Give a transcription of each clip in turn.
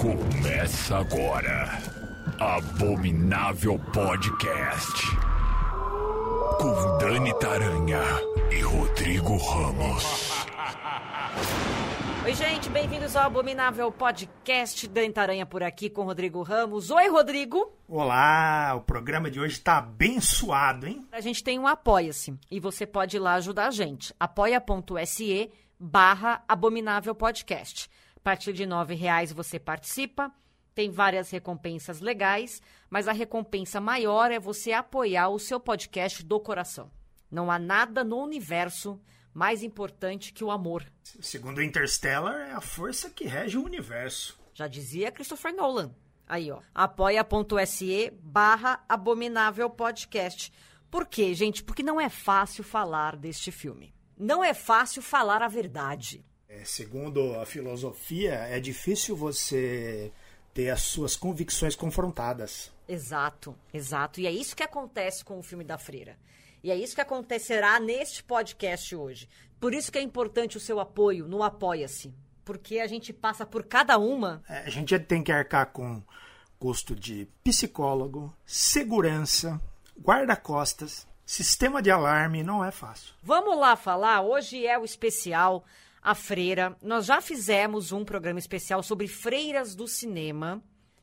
Começa agora. Abominável Podcast. Com Dani Taranha e Rodrigo Ramos. Oi, gente, bem-vindos ao Abominável Podcast Dani Taranha por aqui com Rodrigo Ramos. Oi, Rodrigo. Olá, o programa de hoje está abençoado, hein? A gente tem um Apoia-se e você pode ir lá ajudar a gente. apoia.se barra Abominável Podcast. A partir de R$ reais você participa, tem várias recompensas legais, mas a recompensa maior é você apoiar o seu podcast do coração. Não há nada no universo mais importante que o amor. Segundo Interstellar, é a força que rege o universo. Já dizia Christopher Nolan. Aí, ó. apoia.se barra Abominável Podcast. Por quê, gente? Porque não é fácil falar deste filme. Não é fácil falar a verdade. É, segundo a filosofia, é difícil você ter as suas convicções confrontadas. Exato, exato. E é isso que acontece com o filme da Freira. E é isso que acontecerá neste podcast hoje. Por isso que é importante o seu apoio no Apoia-se. Porque a gente passa por cada uma. É, a gente tem que arcar com custo de psicólogo, segurança, guarda-costas, sistema de alarme, não é fácil. Vamos lá falar. Hoje é o especial A Freira. Nós já fizemos um programa especial sobre freiras do cinema.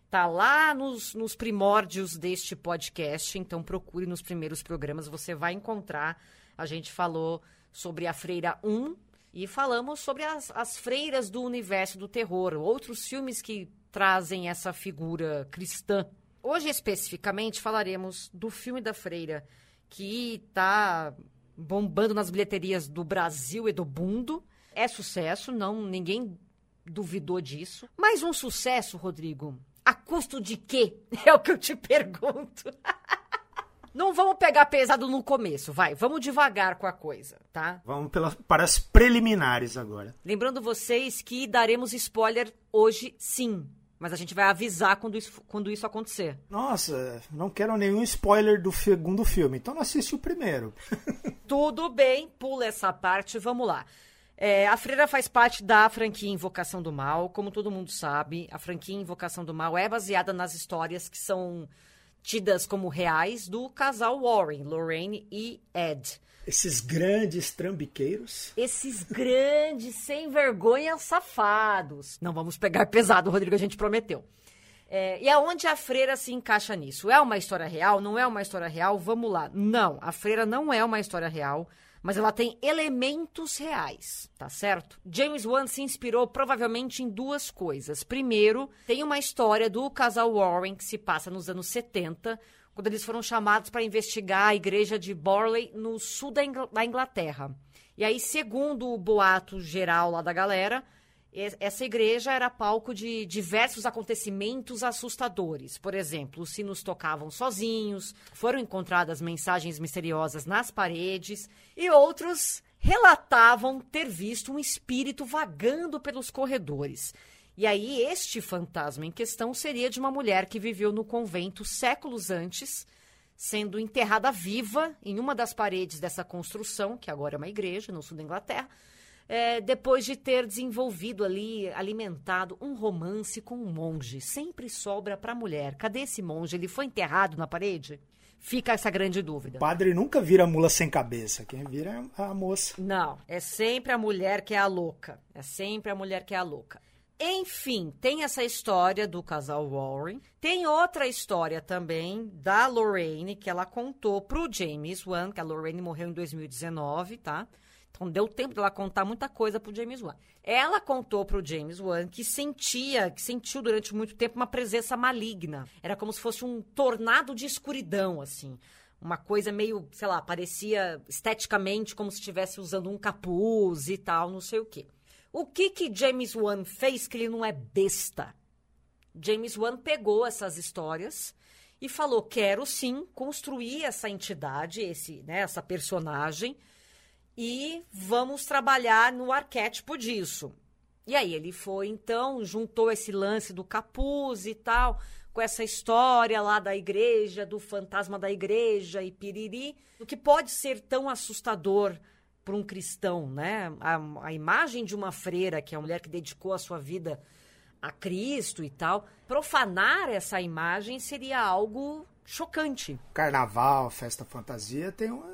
Tá lá nos, nos primórdios deste podcast, então procure nos primeiros programas, você vai encontrar. A gente falou sobre a Freira 1 e falamos sobre as, as freiras do universo do terror, outros filmes que trazem essa figura cristã. Hoje, especificamente, falaremos do filme da Freira, que está bombando nas bilheterias do Brasil e do mundo. É sucesso, não ninguém duvidou disso. Mas um sucesso, Rodrigo, a custo de quê? É o que eu te pergunto. Não vamos pegar pesado no começo, vai. Vamos devagar com a coisa, tá? Vamos pela, para as preliminares agora. Lembrando vocês que daremos spoiler hoje, sim. Mas a gente vai avisar quando isso, quando isso acontecer. Nossa, não quero nenhum spoiler do segundo filme, então não assiste o primeiro. Tudo bem, pula essa parte, vamos lá. É, a Freira faz parte da franquia Invocação do Mal. Como todo mundo sabe, a franquia Invocação do Mal é baseada nas histórias que são tidas como reais do casal Warren, Lorraine e Ed. Esses grandes trambiqueiros. Esses grandes, sem vergonha, safados. Não vamos pegar pesado, Rodrigo, a gente prometeu. É, e aonde a freira se encaixa nisso? É uma história real? Não é uma história real? Vamos lá. Não, a freira não é uma história real mas ela tem elementos reais, tá certo? James Wan se inspirou provavelmente em duas coisas. Primeiro, tem uma história do casal Warren que se passa nos anos 70, quando eles foram chamados para investigar a igreja de Borley no sul da, Ingl da Inglaterra. E aí, segundo o boato geral lá da galera, essa igreja era palco de diversos acontecimentos assustadores. Por exemplo, os sinos tocavam sozinhos, foram encontradas mensagens misteriosas nas paredes e outros relatavam ter visto um espírito vagando pelos corredores. E aí, este fantasma em questão seria de uma mulher que viveu no convento séculos antes, sendo enterrada viva em uma das paredes dessa construção, que agora é uma igreja no sul da Inglaterra é, depois de ter desenvolvido ali, alimentado um romance com um monge. Sempre sobra para a mulher. Cadê esse monge? Ele foi enterrado na parede? Fica essa grande dúvida. O padre nunca vira mula sem cabeça. Quem vira é a moça. Não, é sempre a mulher que é a louca. É sempre a mulher que é a louca. Enfim, tem essa história do casal Warren. Tem outra história também da Lorraine, que ela contou pro James Wan, que a Lorraine morreu em 2019, tá? Então deu tempo dela contar muita coisa pro James Wan. Ela contou pro James Wan que sentia, que sentiu durante muito tempo uma presença maligna. Era como se fosse um tornado de escuridão, assim. Uma coisa meio, sei lá, parecia esteticamente como se estivesse usando um capuz e tal, não sei o quê. O que que James Wan fez que ele não é besta? James Wan pegou essas histórias e falou: quero sim construir essa entidade, esse, né, essa personagem e vamos trabalhar no arquétipo disso. E aí ele foi, então, juntou esse lance do capuz e tal, com essa história lá da igreja, do fantasma da igreja e piriri, o que pode ser tão assustador para um cristão, né? A, a imagem de uma freira, que é uma mulher que dedicou a sua vida a Cristo e tal, profanar essa imagem seria algo chocante. Carnaval, festa fantasia, tem uma.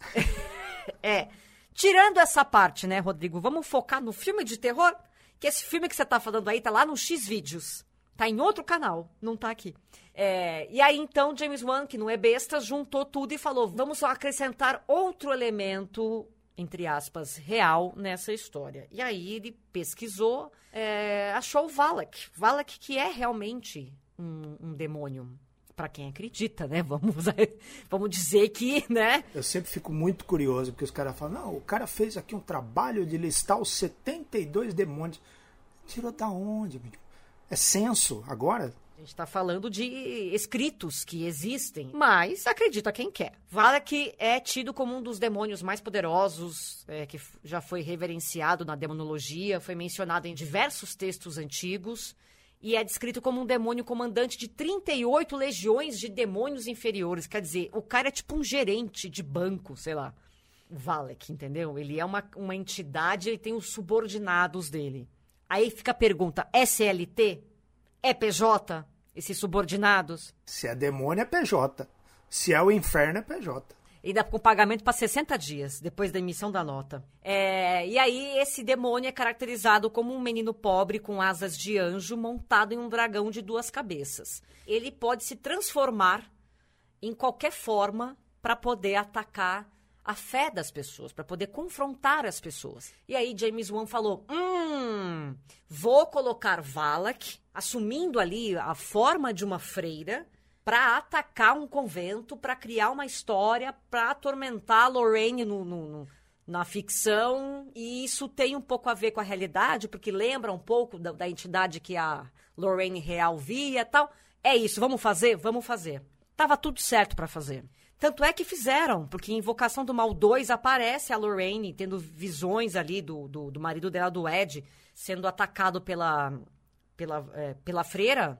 é. Tirando essa parte, né, Rodrigo? Vamos focar no filme de terror? Que esse filme que você tá falando aí tá lá no X Vídeos. Tá em outro canal, não tá aqui. É, e aí, então, James Wan, que não é besta, juntou tudo e falou: vamos só acrescentar outro elemento, entre aspas, real nessa história. E aí ele pesquisou, é, achou o Valak. Valak, que é realmente um, um demônio para quem acredita, né? Vamos, vamos dizer que, né? Eu sempre fico muito curioso, porque os caras falam, não, o cara fez aqui um trabalho de listar os 72 demônios. Tirou da onde? É censo agora? A gente está falando de escritos que existem, mas acredita quem quer. Valak é tido como um dos demônios mais poderosos, é, que já foi reverenciado na demonologia, foi mencionado em diversos textos antigos e é descrito como um demônio comandante de 38 legiões de demônios inferiores. Quer dizer, o cara é tipo um gerente de banco, sei lá. Valek, entendeu? Ele é uma, uma entidade, ele tem os subordinados dele. Aí fica a pergunta: é CLT? É PJ? Esses subordinados? Se é demônio, é PJ. Se é o inferno, é PJ e dá com pagamento para 60 dias depois da emissão da nota. É, e aí, esse demônio é caracterizado como um menino pobre com asas de anjo montado em um dragão de duas cabeças. Ele pode se transformar em qualquer forma para poder atacar a fé das pessoas, para poder confrontar as pessoas. E aí James Wan falou: "Hum, vou colocar Valak assumindo ali a forma de uma freira para atacar um convento, para criar uma história, para atormentar Lorraine no, no, no, na ficção. E isso tem um pouco a ver com a realidade, porque lembra um pouco da, da entidade que a Lorraine real via tal. É isso, vamos fazer? Vamos fazer. Tava tudo certo para fazer. Tanto é que fizeram, porque em Invocação do Mal 2 aparece a Lorraine tendo visões ali do, do, do marido dela, do Ed, sendo atacado pela, pela, é, pela freira.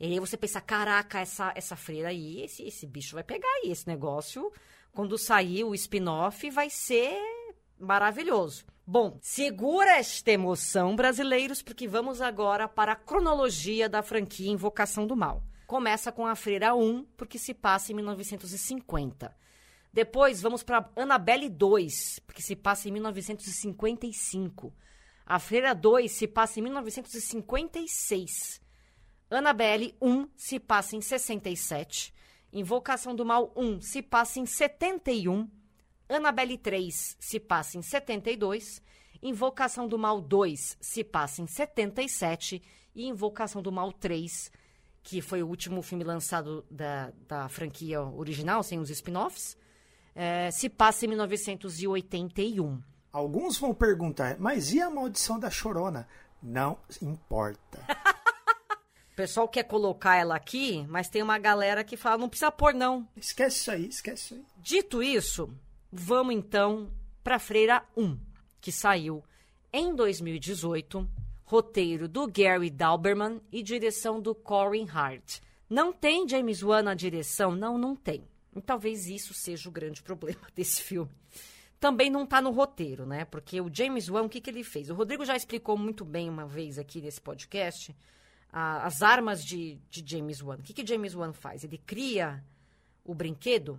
E aí você pensa, caraca, essa, essa freira aí, esse, esse bicho vai pegar aí. Esse negócio, quando sair o spin-off, vai ser maravilhoso. Bom, segura esta emoção, brasileiros, porque vamos agora para a cronologia da franquia Invocação do Mal. Começa com a Freira 1, porque se passa em 1950. Depois vamos para Annabelle 2, porque se passa em 1955. A Freira 2 se passa em 1956. Annabelle 1 se passa em 67. Invocação do Mal 1 se passa em 71. Annabelle 3 se passa em 72. Invocação do Mal 2 se passa em 77. E Invocação do Mal 3, que foi o último filme lançado da, da franquia original, sem os spin-offs, é, se passa em 1981. Alguns vão perguntar, mas e a maldição da chorona? Não importa. O pessoal quer colocar ela aqui, mas tem uma galera que fala, não precisa pôr, não. Esquece isso aí, esquece isso aí. Dito isso, vamos então para Freira 1, que saiu em 2018, roteiro do Gary Dalberman e direção do Corin Hart. Não tem James Wan na direção? Não, não tem. E talvez isso seja o grande problema desse filme. Também não está no roteiro, né? Porque o James Wan, o que, que ele fez? O Rodrigo já explicou muito bem uma vez aqui nesse podcast a, as armas de, de James Wan. O que, que James Wan faz? Ele cria o brinquedo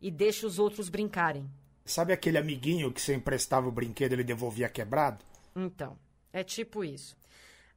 e deixa os outros brincarem. Sabe aquele amiguinho que você emprestava o brinquedo e ele devolvia quebrado? Então, é tipo isso.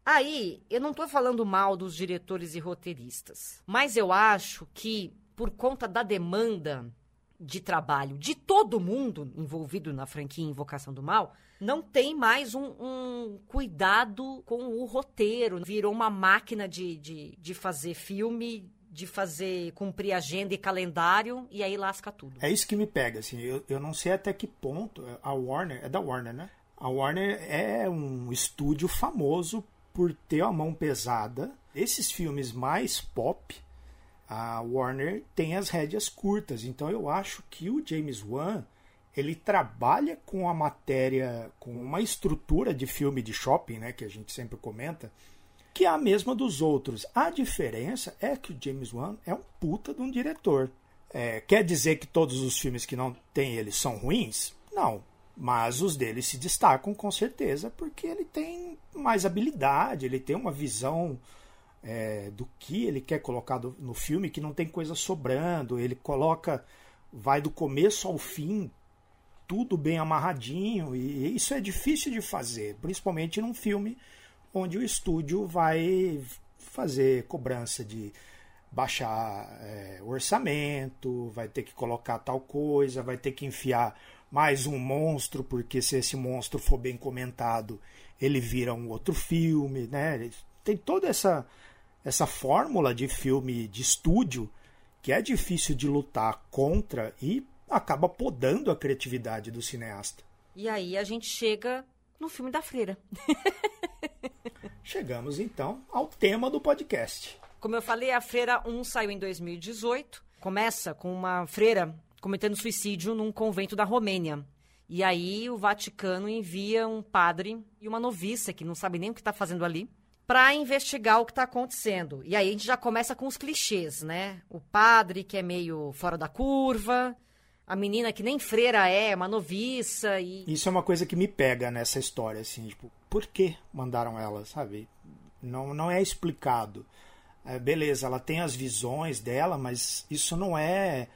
Aí, eu não estou falando mal dos diretores e roteiristas, mas eu acho que, por conta da demanda de trabalho de todo mundo envolvido na franquia Invocação do Mal, não tem mais um, um, cuidado com o roteiro. Virou uma máquina de, de, de fazer filme, de fazer cumprir agenda e calendário, e aí lasca tudo. É isso que me pega, assim. Eu, eu não sei até que ponto a Warner, é da Warner, né? A Warner é um estúdio famoso por ter a mão pesada. Esses filmes mais pop, a Warner tem as rédeas curtas. Então eu acho que o James Wan ele trabalha com a matéria, com uma estrutura de filme de shopping, né, que a gente sempre comenta, que é a mesma dos outros. A diferença é que o James Wan é um puta de um diretor. É, quer dizer que todos os filmes que não tem ele são ruins? Não. Mas os dele se destacam com certeza porque ele tem mais habilidade, ele tem uma visão é, do que ele quer colocar do, no filme, que não tem coisa sobrando, ele coloca, vai do começo ao fim, tudo bem amarradinho, e isso é difícil de fazer, principalmente num filme onde o estúdio vai fazer cobrança de baixar é, orçamento, vai ter que colocar tal coisa, vai ter que enfiar mais um monstro, porque se esse monstro for bem comentado, ele vira um outro filme, né? Tem toda essa essa fórmula de filme de estúdio que é difícil de lutar contra e acaba podando a criatividade do cineasta. E aí a gente chega no filme da freira. Chegamos então ao tema do podcast. Como eu falei, a Freira 1 saiu em 2018. Começa com uma freira cometendo suicídio num convento da Romênia. E aí o Vaticano envia um padre e uma noviça, que não sabe nem o que está fazendo ali, para investigar o que está acontecendo. E aí a gente já começa com os clichês, né? O padre que é meio fora da curva, a menina que nem freira é, uma noviça e... Isso é uma coisa que me pega nessa história, assim, tipo, por que mandaram ela, sabe? Não, não é explicado. É, beleza, ela tem as visões dela, mas isso não é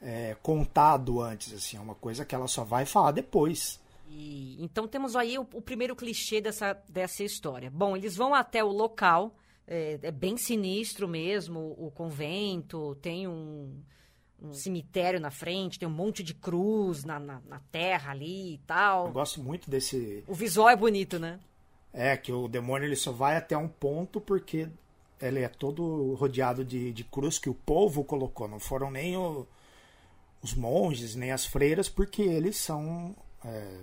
é, contado antes, assim, é uma coisa que ela só vai falar depois. E, então temos aí o, o, primeiro clichê dessa, dessa história. Bom, eles vão até o local, é, é bem sinistro mesmo, o convento, tem um, um, cemitério na frente, tem um monte de cruz na, na, na, terra ali e tal. Eu gosto muito desse... O visual é bonito, né? É, que o demônio ele só vai até um ponto porque ele é todo rodeado de, de cruz que o povo colocou, não foram nem o os monges nem as freiras, porque eles são é,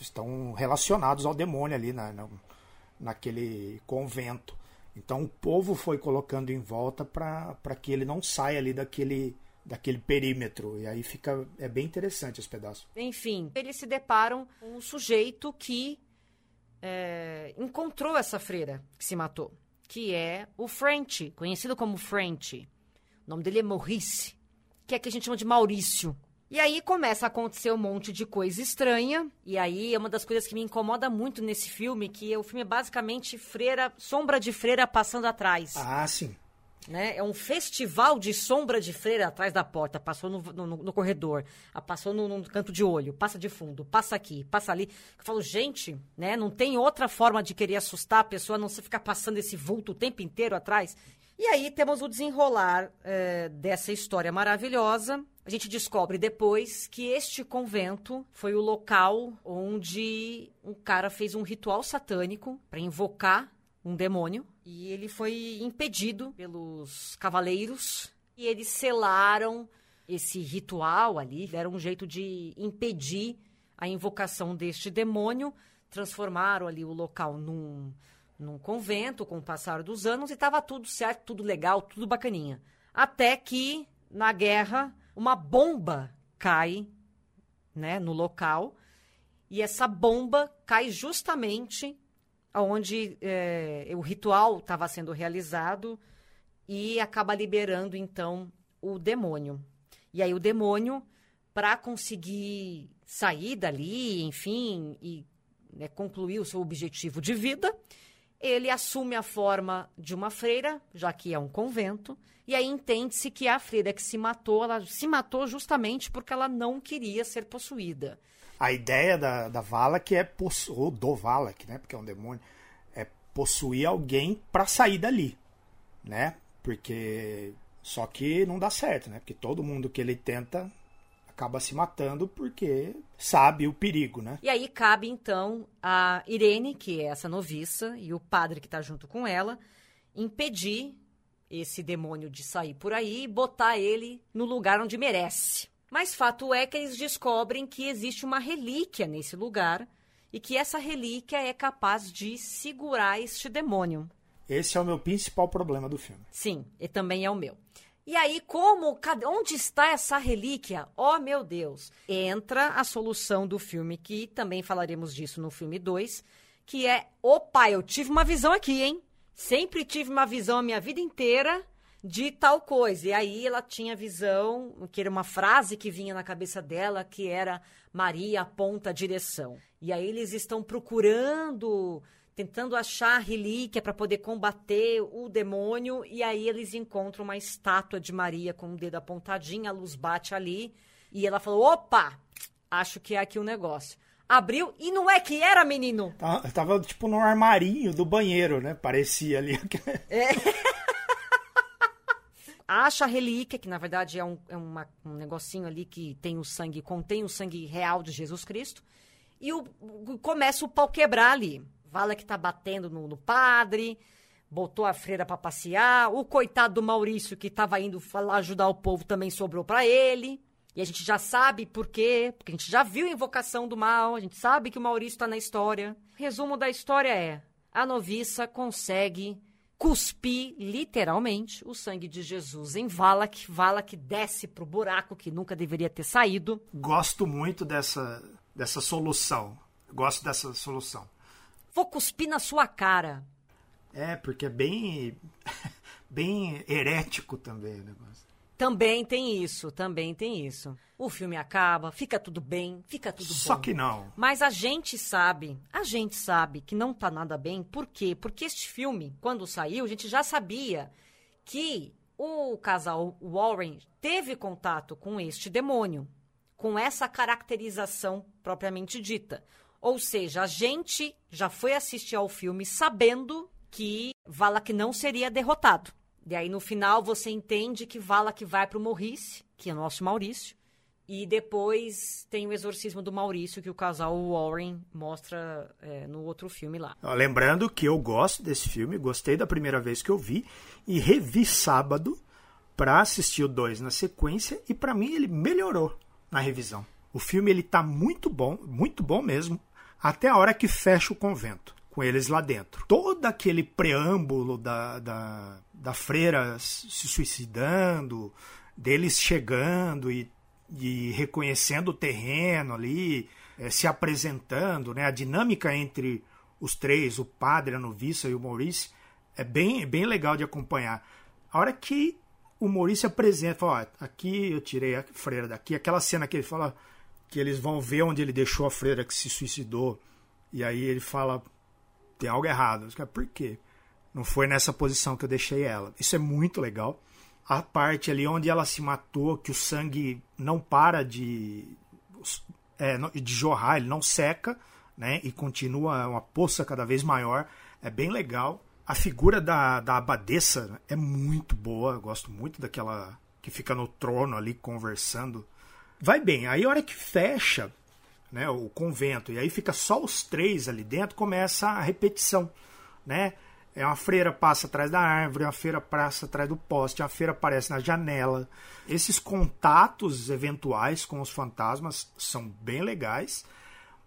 estão relacionados ao demônio ali na, na, naquele convento. Então o povo foi colocando em volta para que ele não saia ali daquele, daquele perímetro. E aí fica. É bem interessante esse pedaço. Enfim, eles se deparam com um sujeito que é, encontrou essa freira que se matou, que é o French, conhecido como French. O nome dele é Maurice que é que a gente chama de Maurício. E aí começa a acontecer um monte de coisa estranha. E aí é uma das coisas que me incomoda muito nesse filme, que o filme é basicamente freira, sombra de freira passando atrás. Ah, sim. Né? É um festival de sombra de freira atrás da porta. Passou no, no, no corredor, passou no, no, canto de olho, passa de fundo, passa aqui, passa ali. Eu falo, gente, né? Não tem outra forma de querer assustar a pessoa a não se ficar passando esse vulto o tempo inteiro atrás. E aí temos o desenrolar é, dessa história maravilhosa. A gente descobre depois que este convento foi o local onde um cara fez um ritual satânico para invocar um demônio. E ele foi impedido pelos cavaleiros. E eles selaram esse ritual ali, deram um jeito de impedir a invocação deste demônio. Transformaram ali o local num num convento com o passar dos anos e estava tudo certo, tudo legal, tudo bacaninha. Até que, na guerra, uma bomba cai né, no local e essa bomba cai justamente onde é, o ritual estava sendo realizado e acaba liberando, então, o demônio. E aí o demônio, para conseguir sair dali, enfim, e né, concluir o seu objetivo de vida, ele assume a forma de uma freira, já que é um convento, e aí entende-se que a freira que se matou, ela se matou justamente porque ela não queria ser possuída. A ideia da, da Valak é possuir, ou do Valak, né, porque é um demônio, é possuir alguém para sair dali, né? Porque só que não dá certo, né? Porque todo mundo que ele tenta acaba se matando porque sabe o perigo, né? E aí cabe então a Irene, que é essa noviça, e o padre que está junto com ela, impedir esse demônio de sair por aí e botar ele no lugar onde merece. Mas fato é que eles descobrem que existe uma relíquia nesse lugar e que essa relíquia é capaz de segurar este demônio. Esse é o meu principal problema do filme. Sim, e também é o meu. E aí, como, onde está essa relíquia? Oh, meu Deus! Entra a solução do filme, que também falaremos disso no filme 2, que é, opa, eu tive uma visão aqui, hein? Sempre tive uma visão a minha vida inteira de tal coisa. E aí ela tinha visão, que era uma frase que vinha na cabeça dela, que era Maria aponta a direção. E aí eles estão procurando, tentando achar a relíquia para poder combater o demônio, e aí eles encontram uma estátua de Maria com o dedo apontadinho, a luz bate ali, e ela falou: opa, acho que é aqui o negócio abriu e não é que era, menino. Tava, tava tipo num armarinho do banheiro, né? Parecia ali. É. Acha a relíquia, que na verdade é, um, é uma, um negocinho ali que tem o sangue, contém o sangue real de Jesus Cristo. E o, começa o pau quebrar ali. Vala que tá batendo no, no padre, botou a freira para passear. O coitado do Maurício, que tava indo falar, ajudar o povo, também sobrou para ele. E a gente já sabe por quê, porque a gente já viu a invocação do mal, a gente sabe que o Maurício está na história. Resumo da história é: a noviça consegue cuspir, literalmente, o sangue de Jesus em Valak. Valak desce pro buraco que nunca deveria ter saído. Gosto muito dessa, dessa solução. Gosto dessa solução. Vou cuspir na sua cara. É, porque é bem, bem herético também o negócio. Também tem isso, também tem isso. O filme acaba, fica tudo bem, fica tudo Só bom. Só que não. Mas a gente sabe, a gente sabe que não tá nada bem. Por quê? Porque este filme, quando saiu, a gente já sabia que o casal Warren teve contato com este demônio, com essa caracterização propriamente dita. Ou seja, a gente já foi assistir ao filme sabendo que Valak não seria derrotado. E aí no final você entende que Vala que vai para o Maurice, que é nosso Maurício. E depois tem o exorcismo do Maurício, que o casal Warren mostra é, no outro filme lá. Lembrando que eu gosto desse filme, gostei da primeira vez que eu vi e revi sábado para assistir o 2 na sequência e para mim ele melhorou na revisão. O filme ele tá muito bom, muito bom mesmo, até a hora que fecha o convento com eles lá dentro. Todo aquele preâmbulo da, da, da freira se suicidando, deles chegando e, e reconhecendo o terreno ali, é, se apresentando, né? a dinâmica entre os três, o padre, a noviça e o Maurício, é bem, bem legal de acompanhar. A hora que o Maurício apresenta, fala, ó, aqui eu tirei a freira daqui, aquela cena que ele fala que eles vão ver onde ele deixou a freira que se suicidou, e aí ele fala tem algo errado. Por quê? Não foi nessa posição que eu deixei ela. Isso é muito legal. A parte ali onde ela se matou, que o sangue não para de, é, de jorrar, ele não seca, né? E continua uma poça cada vez maior. É bem legal. A figura da, da abadesa é muito boa. Eu gosto muito daquela que fica no trono ali conversando. Vai bem. Aí a hora que fecha, né, o convento, e aí fica só os três ali dentro, começa a repetição, né? É uma freira passa atrás da árvore, uma freira passa atrás do poste, uma freira aparece na janela. Esses contatos eventuais com os fantasmas são bem legais,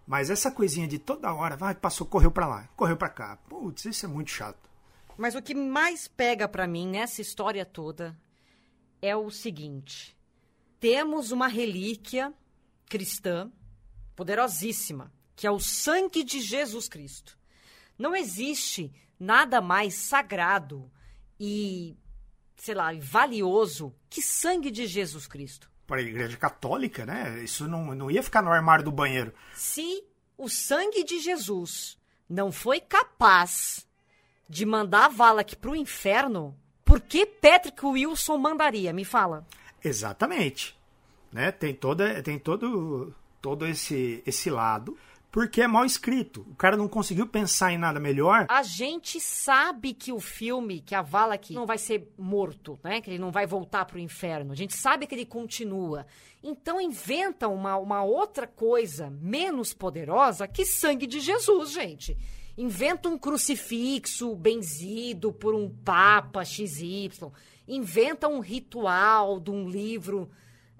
mas essa coisinha de toda hora, vai, passou, correu para lá, correu para cá. Putz, isso é muito chato. Mas o que mais pega para mim nessa história toda é o seguinte: temos uma relíquia cristã poderosíssima, que é o sangue de Jesus Cristo. Não existe nada mais sagrado e, sei lá, valioso que sangue de Jesus Cristo. Para a Igreja Católica, né? Isso não, não ia ficar no armário do banheiro. Se o sangue de Jesus não foi capaz de mandar a Valak para o inferno, por que Patrick Wilson mandaria? Me fala. Exatamente. Né? Tem, toda, tem todo todo esse, esse lado, porque é mal escrito. O cara não conseguiu pensar em nada melhor. A gente sabe que o filme, que a Vala aqui não vai ser morto, né? Que ele não vai voltar pro inferno. A gente sabe que ele continua. Então inventa uma, uma outra coisa menos poderosa que sangue de Jesus, gente. Inventa um crucifixo benzido por um papa XY. Inventa um ritual de um livro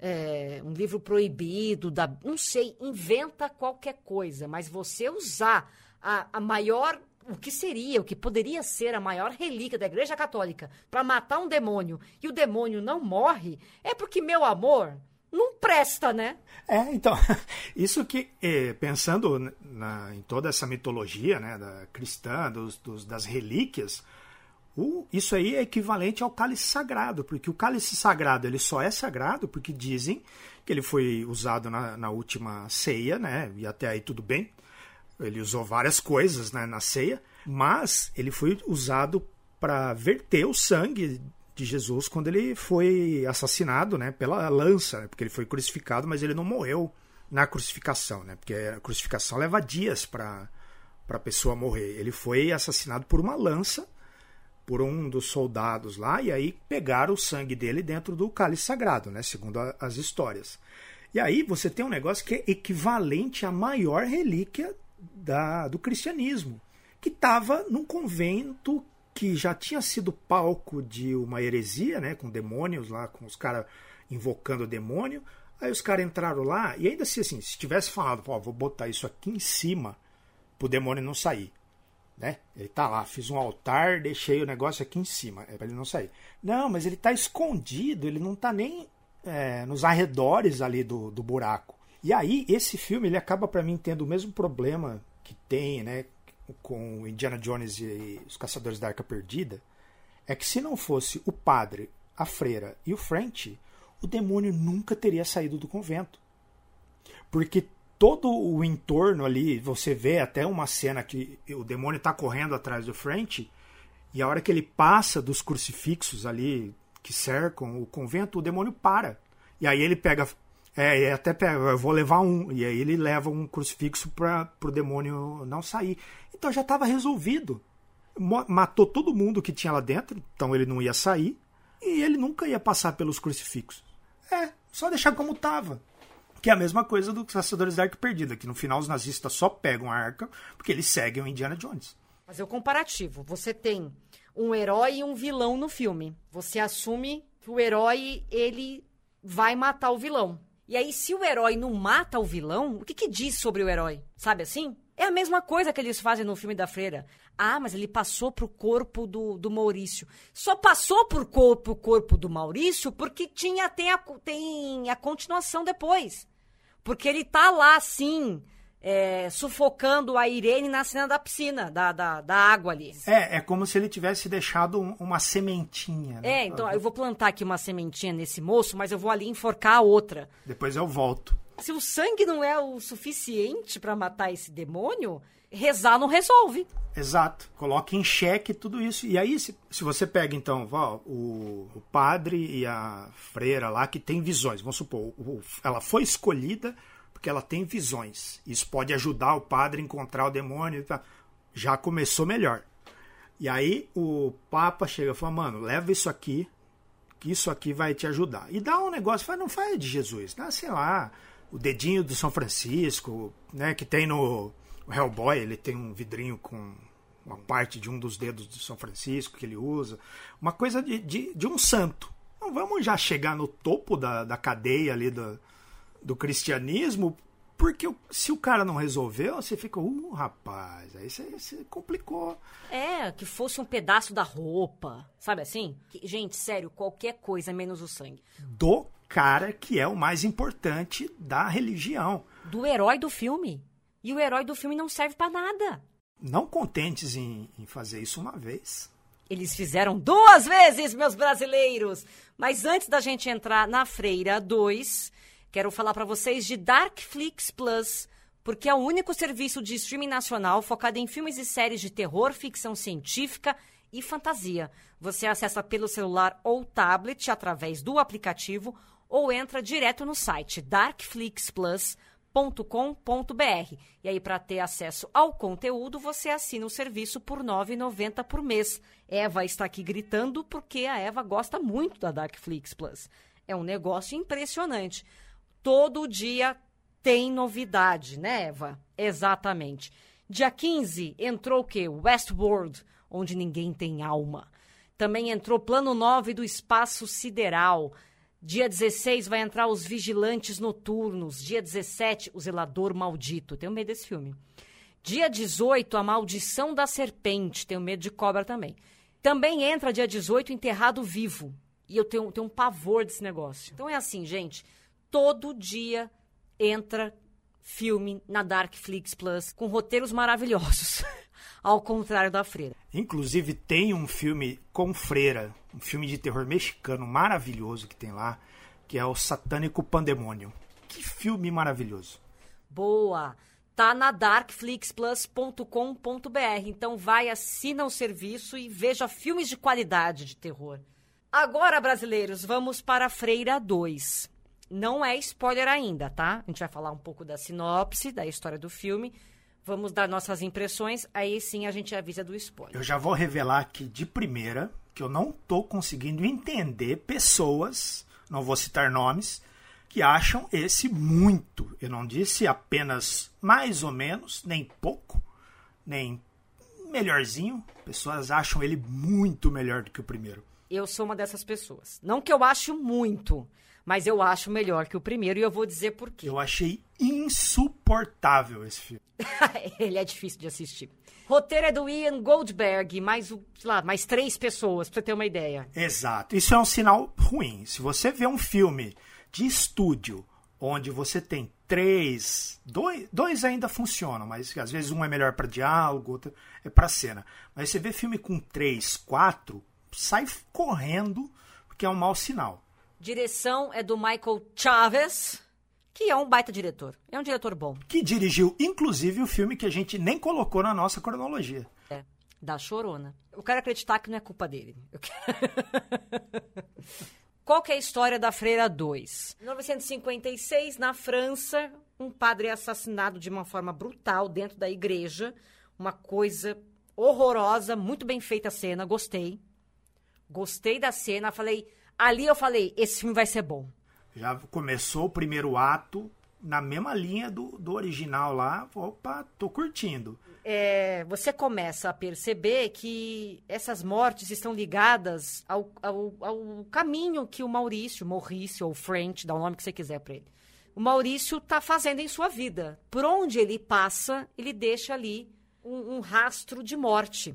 é, um livro proibido, da, não sei, inventa qualquer coisa, mas você usar a, a maior o que seria, o que poderia ser a maior relíquia da Igreja Católica para matar um demônio e o demônio não morre, é porque, meu amor, não presta, né? É, então, isso que, é, pensando na, em toda essa mitologia né, da cristã, dos, dos, das relíquias, Isso aí é equivalente ao cálice sagrado, porque o cálice sagrado ele só é sagrado porque dizem que ele foi usado na, na última ceia, né? E até aí tudo bem. Ele usou várias coisas né, na ceia, mas ele foi usado para verter o sangue de Jesus quando ele foi assassinado, né, pela lança, né, porque ele foi crucificado, mas ele não morreu na crucificação, né, porque a crucificação leva dias para para a pessoa morrer. Ele foi assassinado por uma lança por um dos soldados lá e aí pegaram o sangue dele dentro do cálice sagrado, né, segundo a, as histórias. E aí você tem um negócio que é equivalente à maior relíquia da, do cristianismo, que estava num convento que já tinha sido palco de uma heresia, né, com demônios lá, com os caras invocando o demônio. Aí os caras entraram lá e ainda assim, assim se tivesse falado, vou botar isso aqui em cima pro demônio não sair, né? Ele tá lá, fiz um altar, deixei o negócio aqui em cima, é para ele não sair. Não, mas ele tá escondido, ele não tá nem é, nos arredores ali do, do buraco. E aí esse filme ele acaba para mim tendo o mesmo problema que tem, né, com Indiana Jones e os Caçadores da Arca Perdida, é que se não fosse o padre, a freira e o French, o demônio nunca teria saído do convento. Porque todo o entorno ali, você vê até uma cena que o demônio está correndo atrás do French, e a hora que ele passa dos crucifixos ali que cercam o convento, o demônio para. E aí ele pega é, até pega, eu vou levar um. E aí ele leva um crucifixo para o demônio não sair. Então já estava resolvido. Matou todo mundo que tinha lá dentro, então ele não ia sair. E ele nunca ia passar pelos crucifixos. É, só deixar como estava. Que é a mesma coisa dos Caçadores da Arca Perdida, que no final os nazistas só pegam a arca porque eles seguem o Indiana Jones. Mas é o comparativo. Você tem um herói e um vilão no filme. Você assume que o herói, ele vai matar o vilão. E aí, se o herói não mata o vilão, o que, que diz sobre o herói? Sabe assim? É a mesma coisa que eles fazem no filme da Freira. Ah, mas ele passou pro corpo do, do Maurício. Só passou por corpo, corpo do Maurício porque tinha tem a, tem a continuação depois. Porque ele tá lá, assim, é, sufocando a Irene na cena da piscina, da, da, da água ali. É, é como se ele tivesse deixado uma sementinha. Né? É, então eu vou plantar aqui uma sementinha nesse moço, mas eu vou ali enforcar a outra. Depois eu volto. Se o sangue não é o suficiente para matar esse demônio, rezar não resolve. Exato. Coloca em xeque tudo isso. E aí, se, se você pega, então, ó, o, o, padre e a freira lá que tem visões, vamos supor, o, ela foi escolhida porque ela tem visões. Isso pode ajudar o padre a encontrar o demônio. Tá? Já começou melhor. E aí o Papa chega e fala, mano, leva isso aqui, que isso aqui vai te ajudar. E dá um negócio, fala, não faz de Jesus, dá, sei lá, o dedinho do São Francisco, né, que tem no Hellboy, ele tem um vidrinho com uma parte de um dos dedos do São Francisco que ele usa. Uma coisa de, de, de um santo. Não vamos já chegar no topo da, da cadeia ali do, do cristianismo, porque se o cara não resolveu, você fica, uh, rapaz, aí você, você, complicou. É, que fosse um pedaço da roupa, sabe assim? Que, gente, sério, qualquer coisa menos o sangue. Do cara que é o mais importante da religião. Do herói do filme. E o herói do filme não serve para nada. Não contentes em, em fazer isso uma vez. Eles fizeram duas vezes, meus brasileiros! Mas antes da gente entrar na Freira 2, Quero falar para vocês de Darkflix Plus, porque é o único serviço de streaming nacional focado em filmes e séries de terror, ficção científica e fantasia. Você acessa pelo celular ou tablet através do aplicativo ou entra direto no site darkflixplus.com.br. E aí, para ter acesso ao conteúdo, você assina o serviço por R$ 9,90 por mês. Eva está aqui gritando porque a Eva gosta muito da Darkflix Plus. É um negócio impressionante todo dia tem novidade, né, Eva? Exatamente. Dia 15 entrou o quê? Westworld, onde ninguém tem alma. Também entrou Plano 9 do Espaço Sideral. Dia 16 vai entrar Os Vigilantes Noturnos. Dia 17, O Zelador Maldito. Tenho medo desse filme. Dia 18, A Maldição da Serpente. Tenho medo de cobra também. Também entra dia 18, Enterrado Vivo. E eu tenho, tenho um pavor desse negócio. Então é assim, gente todo dia entra filme na Darkflix Plus com roteiros maravilhosos. ao contrário da freira. Inclusive, tem um filme com freira, um filme de terror mexicano maravilhoso que tem lá, que é o Satânico Pandemônio. Que filme maravilhoso. Boa! Tá na darkflixplus.com.br. Então vai, assina o serviço e veja filmes de qualidade de terror. Agora, brasileiros, vamos para Freira 2. Não é spoiler ainda, tá? A gente vai falar um pouco da sinopse, da história do filme. Vamos dar nossas impressões, aí sim a gente avisa do spoiler. Eu já vou revelar aqui de primeira que eu não tô conseguindo entender pessoas, não vou citar nomes, que acham esse muito. Eu não disse apenas mais ou menos, nem pouco, nem melhorzinho. Pessoas acham ele muito melhor do que o primeiro. Eu sou uma dessas pessoas. Não que eu acho muito, mas eu acho melhor que o primeiro e eu vou dizer por quê. Eu achei insuportável esse filme. Ele é difícil de assistir. Roteiro é do Ian Goldberg, mais, sei lá, mais três pessoas, pra você ter uma ideia. Exato. Isso é um sinal ruim. Se você vê um filme de estúdio onde você tem três, dois, dois ainda funcionam, mas às vezes um é melhor para diálogo, outro é para cena. Mas você vê filme com três, quatro, sai correndo porque é um mau sinal. Direção é do Michael Chaves, que é um baita diretor. É um diretor bom. Que dirigiu, inclusive, o filme que a gente nem colocou na nossa cronologia. É, da Chorona. Eu quero acreditar que não é culpa dele. Qual que é a história da Freira 2? Em 1956, na França, um padre é assassinado de uma forma brutal dentro da igreja. Uma coisa horrorosa, muito bem feita a cena, gostei. Gostei da cena, falei, ali eu falei, esse filme vai ser bom. Já começou o primeiro ato na mesma linha do, do original lá. Opa, tô curtindo. É, você começa a perceber que essas mortes estão ligadas ao, ao, ao caminho que o Maurício, Maurício ou French, dá o nome que você quiser para ele. O Maurício está fazendo em sua vida. Por onde ele passa, ele deixa ali um, um rastro de morte.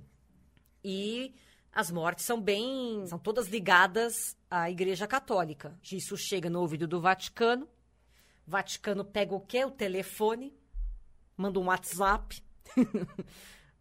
E as mortes são bem. são todas ligadas à Igreja Católica. Isso chega no ouvido do Vaticano. O Vaticano pega o quê? O telefone, manda um WhatsApp,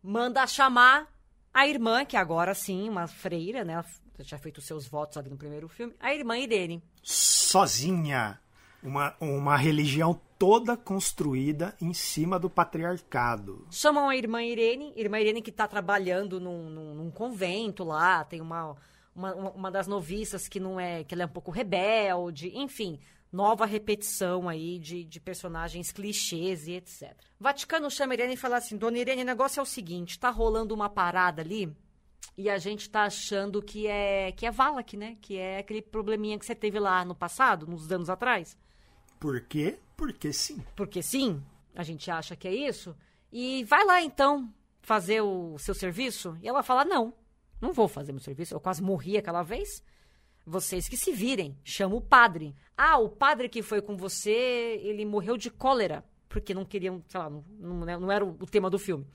manda chamar a irmã, que agora sim, uma freira, né? Ela tinha feito seus votos ali no primeiro filme, a irmã Irene. Sozinha. Uma, uma religião toda construída em cima do patriarcado. Chamam a irmã Irene, irmã Irene que está trabalhando num, num, num, convento lá, tem uma, uma, uma das noviças que não é, que ela é um pouco rebelde, enfim, nova repetição aí de, de personagens clichês e etc. Vaticano chama Irene e fala assim, dona Irene, o negócio é o seguinte, tá rolando uma parada ali e a gente tá achando que é, que é Valak, né? Que é aquele probleminha que você teve lá no passado, nos anos atrás. Por quê? Porque sim. Porque sim, a gente acha que é isso. E vai lá então fazer o seu serviço. E ela fala: Não, não vou fazer meu serviço. Eu quase morri aquela vez. Vocês que se virem, chama o padre. Ah, o padre que foi com você, ele morreu de cólera. Porque não queriam, sei lá, não, não, não era o tema do filme.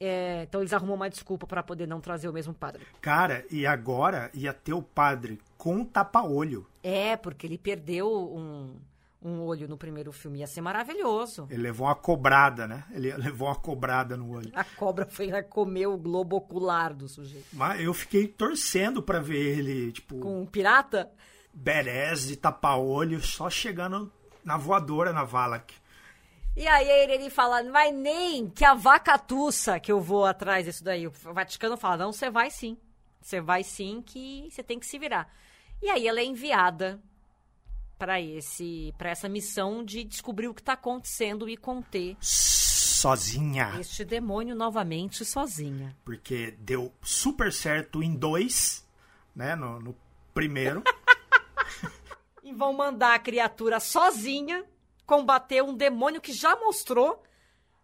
É, então eles arrumam uma desculpa para poder não trazer o mesmo padre. Cara, e agora ia ter o padre com tapa-olho. É, porque ele perdeu um um olho no primeiro filme. Ia ser maravilhoso. Ele levou uma cobrada, né? Ele levou uma cobrada no olho. A cobra foi lá comer o globo ocular do sujeito. Mas eu fiquei torcendo para ver ele, tipo. Com um pirata? Badass de tapa-olho, só chegando na voadora na Valak. E aí ele fala, vai nem que a vaca tussa que eu vou atrás disso daí. O Vaticano fala, não, você vai sim. Você vai sim que você tem que se virar. E aí ela é enviada para esse para essa missão de descobrir o que está acontecendo e conter sozinha. este demônio novamente sozinha. Porque deu super certo em dois né no, no primeiro. E vão mandar a criatura sozinha combater um demônio que já mostrou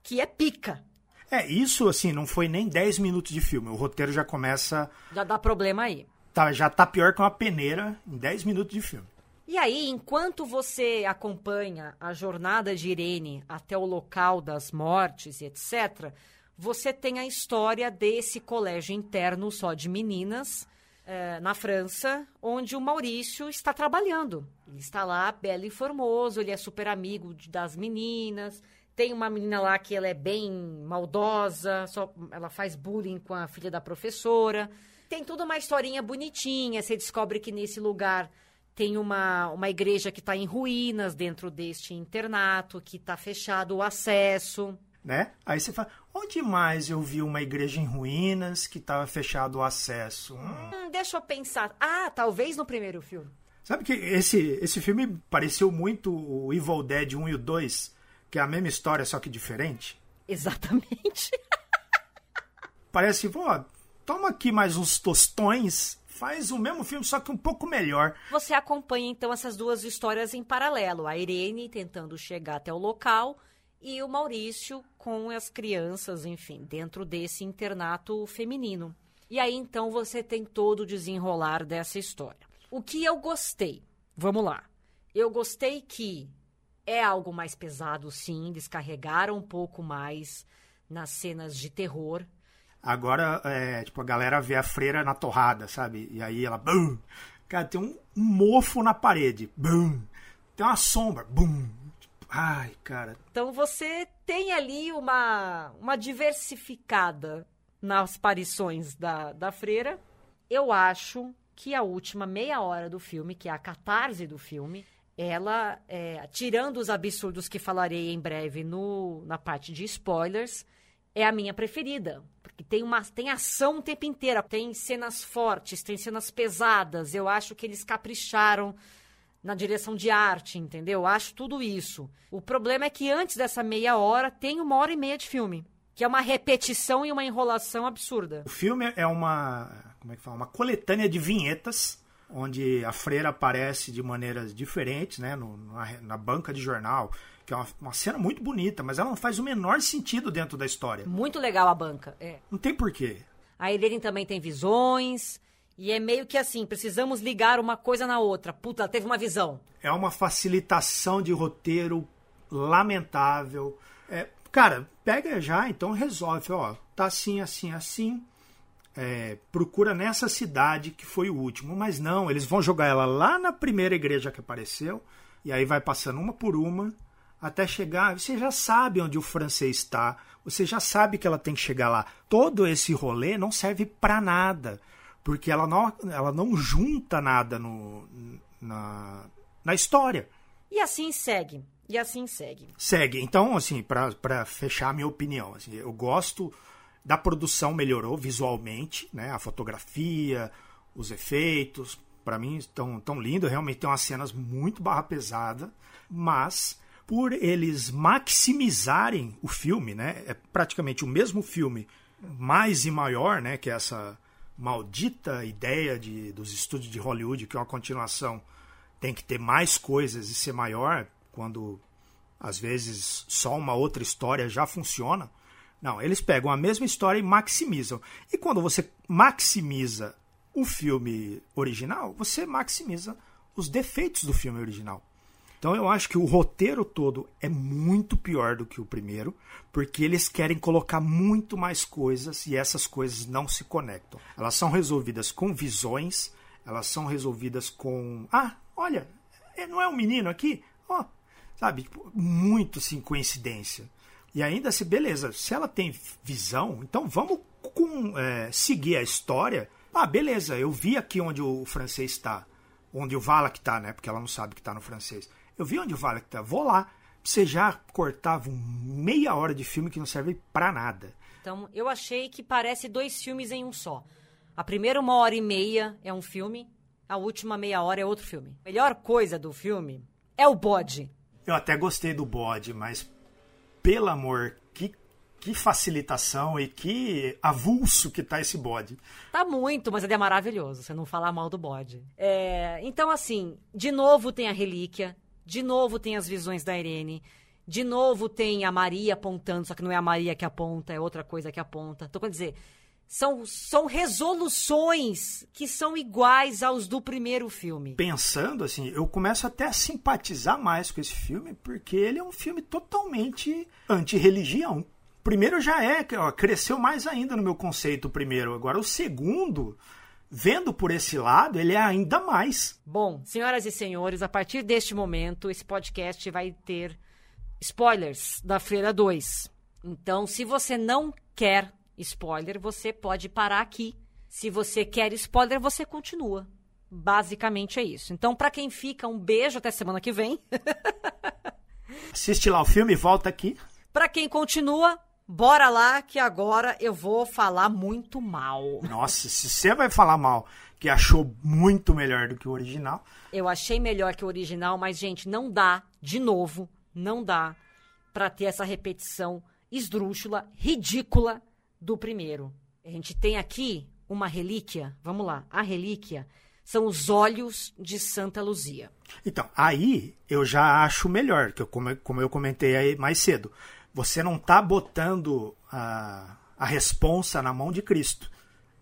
que é pica. É isso assim não foi nem 10 minutos de filme. O roteiro já começa já dá problema aí. Tá já tá pior que uma peneira em 10 minutos de filme e aí, enquanto você acompanha a jornada de Irene até o local das mortes e etc., você tem a história desse colégio interno só de meninas eh, na França, onde o Maurício está trabalhando. Ele está lá, belo e formoso, ele é super amigo das meninas, Tem uma menina lá que ela é bem maldosa, só ela faz bullying com a filha da professora. Tem toda uma historinha bonitinha. Você descobre que nesse lugar tem uma, uma igreja que está em ruínas dentro deste internato, que está fechado o acesso. Né? Aí você fala, onde mais eu vi uma igreja em ruínas que estava fechado o acesso? Hum. Hum, deixa eu pensar. Ah, talvez no primeiro filme. Sabe que esse, esse filme pareceu muito o Evil Dead 1 e o 2, que é a mesma história, só que diferente? Exatamente. Parece, pô, toma aqui mais uns tostões, faz o mesmo filme, só que um pouco melhor. Você acompanha então essas duas histórias em paralelo. A Irene tentando chegar até o local e o Maurício com as crianças, enfim, dentro desse internato feminino. E aí então você tem todo o desenrolar dessa história. O que eu gostei? Vamos lá. Eu gostei que é algo mais pesado, sim, descarregaram um pouco mais nas cenas de terror. Agora, é, tipo, a galera vê a freira na torrada, sabe? E aí ela. Bum! Cara, tem um, mofo na parede. Bum! Tem uma sombra. Bum! Ai, cara. Então você tem ali uma, uma diversificada nas aparições da, da freira. Eu acho que a última meia hora do filme, que é a catarse do filme, ela, é, tirando os absurdos que falarei em breve no, na parte de spoilers, é a minha preferida. Porque tem, uma, tem ação o tempo inteiro, tem cenas fortes, tem cenas pesadas. Eu acho que eles capricharam na direção de arte, entendeu? Eu acho tudo isso. O problema é que antes dessa meia hora tem uma hora e meia de filme. Que é uma repetição e uma enrolação absurda. O filme é uma como é que fala? Uma coletânea de vinhetas onde a freira aparece de maneiras diferentes, né, no, na, na, banca de jornal, que é uma, uma, cena muito bonita, mas ela não faz o menor sentido dentro da história. Muito legal a banca, é. Não tem porquê. A Helene também tem visões, e é meio que assim, precisamos ligar uma coisa na outra. Puta, teve uma visão. É uma facilitação de roteiro lamentável. É, cara, pega já, então resolve, ó, tá assim, assim, assim é, procura nessa cidade que foi o último, mas não, eles vão jogar ela lá na primeira igreja que apareceu, e aí vai passando uma por uma, até chegar. Você já sabe onde o francês está, você já sabe que ela tem que chegar lá. Todo esse rolê não serve para nada, porque ela não, ela não junta nada no, na, na história. E assim segue. E assim segue. Segue. Então, assim, para fechar a minha opinião, assim, eu gosto da produção melhorou visualmente, né? A fotografia, os efeitos, para mim estão tão lindo, realmente tem umas cenas muito barra pesada, mas por eles maximizarem o filme, né? É praticamente o mesmo filme, mais e maior, né, que é essa maldita ideia de, dos estúdios de Hollywood que uma continuação tem que ter mais coisas e ser maior, quando às vezes só uma outra história já funciona. Não, eles pegam a mesma história e maximizam. E quando você maximiza o filme original, você maximiza os defeitos do filme original. Então eu acho que o roteiro todo é muito pior do que o primeiro, porque eles querem colocar muito mais coisas e essas coisas não se conectam. Elas são resolvidas com visões, elas são resolvidas com. Ah, olha, é, não é um menino aqui? Ó, oh, sabe? Tipo, muito assim, coincidência. E ainda se, beleza, se ela tem visão, então vamos com, é, seguir a história. Ah, beleza, eu vi aqui onde o francês está, onde o Valak está, né? Porque ela não sabe que está no francês. Eu vi onde o Valak está, vou lá. Você já cortava meia hora de filme que não serve para nada. Então, eu achei que parece dois filmes em um só. A primeira uma hora e meia é um filme, a última meia hora é outro filme. A melhor coisa do filme é o bode. Eu até gostei do bode, mas pelo amor, que, que facilitação e que avulso que tá esse bode. Tá muito, mas ele é maravilhoso, você não falar mal do bode. É, então, assim, de novo tem a relíquia, de novo tem as visões da Irene. De novo tem a Maria apontando, só que não é a Maria que aponta, é outra coisa que aponta. Então, quer dizer, são, são resoluções que são iguais aos do primeiro filme. Pensando assim, eu começo até a simpatizar mais com esse filme, porque ele é um filme totalmente anti-religião. Primeiro já é, ó, cresceu mais ainda no meu conceito o primeiro. Agora o segundo, vendo por esse lado, ele é ainda mais. Bom, senhoras e senhores, a partir deste momento, esse podcast vai ter spoilers da Freira 2. Então, se você não quer spoiler, você pode parar aqui. Se você quer spoiler, você continua. Basicamente é isso. Então, para quem fica, um beijo até semana que vem. Assiste lá o filme e volta aqui. Para quem continua, bora lá que agora eu vou falar muito mal. Nossa, se você vai falar mal, que achou muito melhor do que o original. Eu achei melhor que o original, mas gente, não dá, de novo, não dá para ter essa repetição esdrúxula, ridícula do primeiro. A gente tem aqui uma relíquia, vamos lá, a relíquia são os olhos de Santa Luzia. Então, aí eu já acho melhor, que eu, como, como eu comentei aí mais cedo. Você não tá botando a, a responsa na mão de Cristo.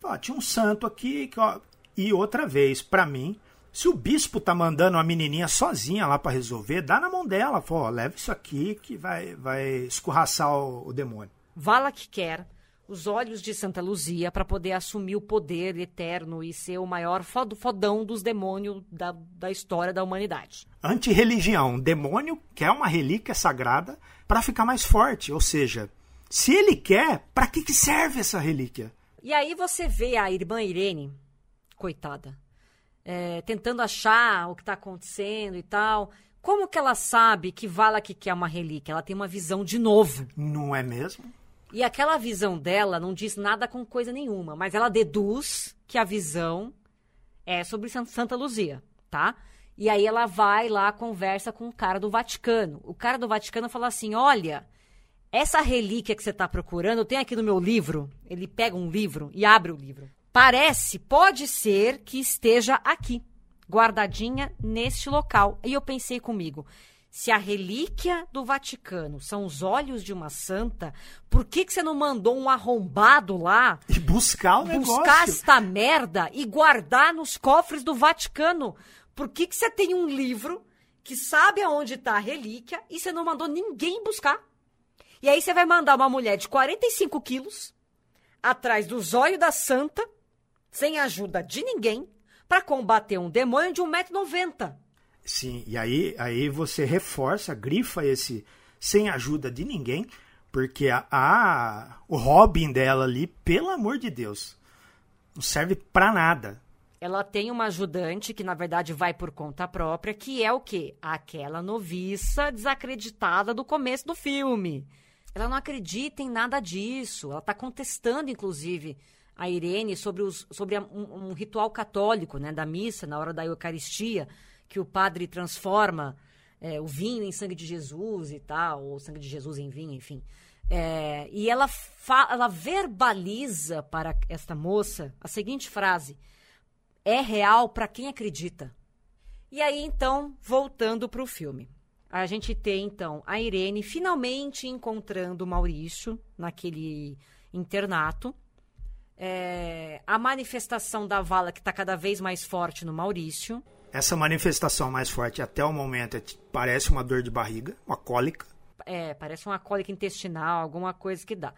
Ó, tinha um santo aqui, que, ó, e outra vez, para mim, se o bispo tá mandando a menininha sozinha lá para resolver, dá na mão dela, fala, ó, leva isso aqui que vai, vai escorraçar o, o demônio. Vala que quer os olhos de Santa Luzia para poder assumir o poder eterno e ser o maior fodão dos demônios da, da história da humanidade. Antirreligião. Demônio quer uma relíquia sagrada para ficar mais forte. Ou seja, se ele quer, para que, que serve essa relíquia? E aí você vê a irmã Irene, coitada, é, tentando achar o que está acontecendo e tal. Como que ela sabe que Vala que quer uma relíquia? Ela tem uma visão de novo. Não é mesmo? E aquela visão dela não diz nada com coisa nenhuma, mas ela deduz que a visão é sobre Santa Luzia, tá? E aí ela vai lá, conversa com o cara do Vaticano. O cara do Vaticano fala assim: olha, essa relíquia que você está procurando, tem aqui no meu livro. Ele pega um livro e abre o livro. Parece, pode ser que esteja aqui, guardadinha neste local. E eu pensei comigo, se a relíquia do Vaticano são os olhos de uma santa, por que, que você não mandou um arrombado lá e buscar o buscar esta merda e guardar nos cofres do Vaticano? Por que, que você tem um livro que sabe aonde está a relíquia e você não mandou ninguém buscar? E aí você vai mandar uma mulher de 45 quilos atrás dos olhos da santa, sem ajuda de ninguém, para combater um demônio de 1,90m. Sim, e aí, aí você reforça, grifa esse sem ajuda de ninguém, porque a, a o Robin dela ali, pelo amor de Deus, não serve para nada. Ela tem uma ajudante que na verdade vai por conta própria, que é o quê? Aquela noviça desacreditada do começo do filme. Ela não acredita em nada disso. Ela está contestando, inclusive, a Irene sobre, os, sobre um, um, ritual católico, né, da missa na hora da Eucaristia que o padre transforma é, o vinho em sangue de Jesus e tal, ou sangue de Jesus em vinho, enfim. É, e ela, ela verbaliza para esta moça a seguinte frase: é real para quem acredita. E aí, então, voltando para o filme. A gente tem, então, a Irene finalmente encontrando o Maurício naquele internato. É, a manifestação da vala que está cada vez mais forte no Maurício. Essa manifestação mais forte até o momento é, parece uma dor de barriga, uma cólica. É, parece uma cólica intestinal, alguma coisa que dá.